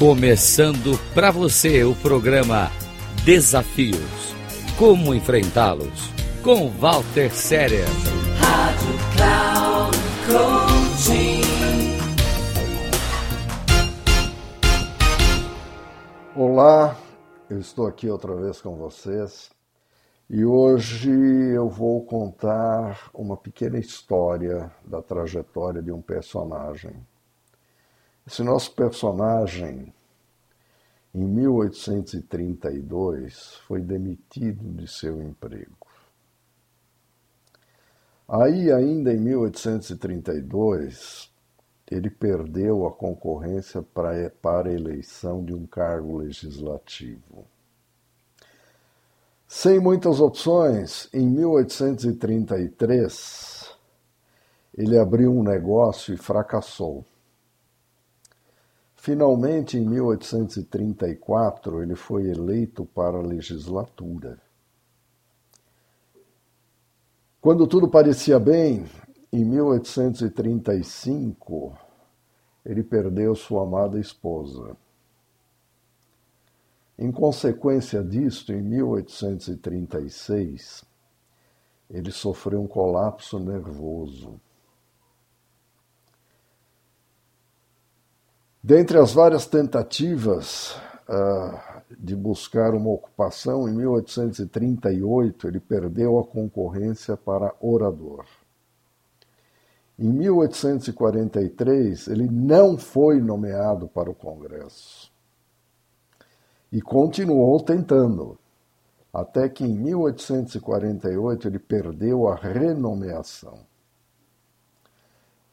Começando para você o programa Desafios. Como enfrentá-los? Com Walter Séria. Rádio Cloud Coaching. Olá, eu estou aqui outra vez com vocês e hoje eu vou contar uma pequena história da trajetória de um personagem. Esse nosso personagem, em 1832, foi demitido de seu emprego. Aí, ainda em 1832, ele perdeu a concorrência para, para a eleição de um cargo legislativo. Sem muitas opções, em 1833, ele abriu um negócio e fracassou. Finalmente, em 1834, ele foi eleito para a legislatura. Quando tudo parecia bem, em 1835, ele perdeu sua amada esposa. Em consequência disto, em 1836, ele sofreu um colapso nervoso. Dentre as várias tentativas uh, de buscar uma ocupação, em 1838 ele perdeu a concorrência para orador. Em 1843, ele não foi nomeado para o Congresso. E continuou tentando, até que em 1848 ele perdeu a renomeação.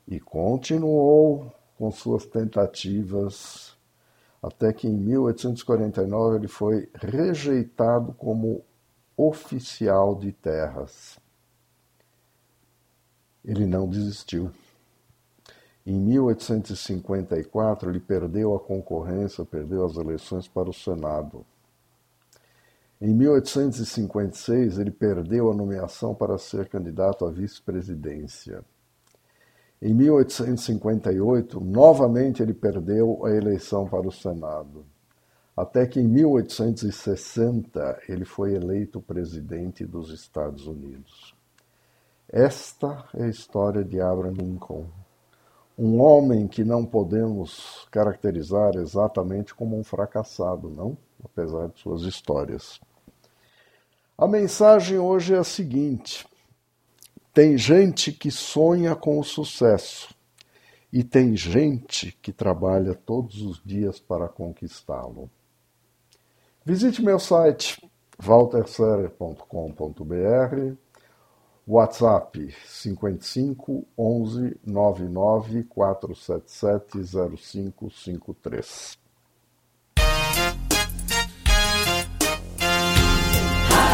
E continuou com suas tentativas, até que em 1849 ele foi rejeitado como oficial de terras. Ele não desistiu. Em 1854, ele perdeu a concorrência, perdeu as eleições para o Senado. Em 1856, ele perdeu a nomeação para ser candidato à vice-presidência. Em 1858, novamente ele perdeu a eleição para o Senado. Até que em 1860 ele foi eleito presidente dos Estados Unidos. Esta é a história de Abraham Lincoln, um homem que não podemos caracterizar exatamente como um fracassado, não, apesar de suas histórias. A mensagem hoje é a seguinte: tem gente que sonha com o sucesso e tem gente que trabalha todos os dias para conquistá-lo. Visite meu site walterserer.com.br, WhatsApp 55 11 99 477 0553.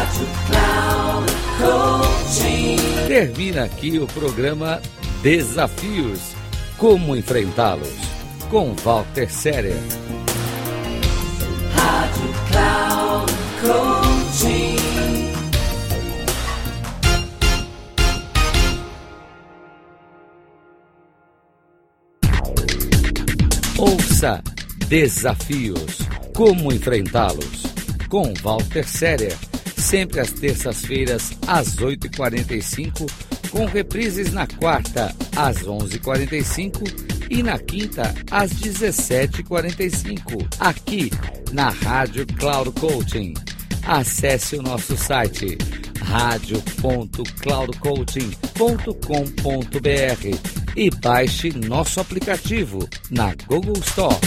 Rádio Cloud Termina aqui o programa Desafios. Como enfrentá-los? Com Walter Séria. Rádio Cloud. Ouça Desafios. Como enfrentá-los? Com Walter Séria sempre às terças-feiras, às 8h45, com reprises na quarta, às 11h45 e na quinta, às 17h45, aqui na Rádio Cloud Coaching. Acesse o nosso site radio.cloudcoaching.com.br e baixe nosso aplicativo na Google Store.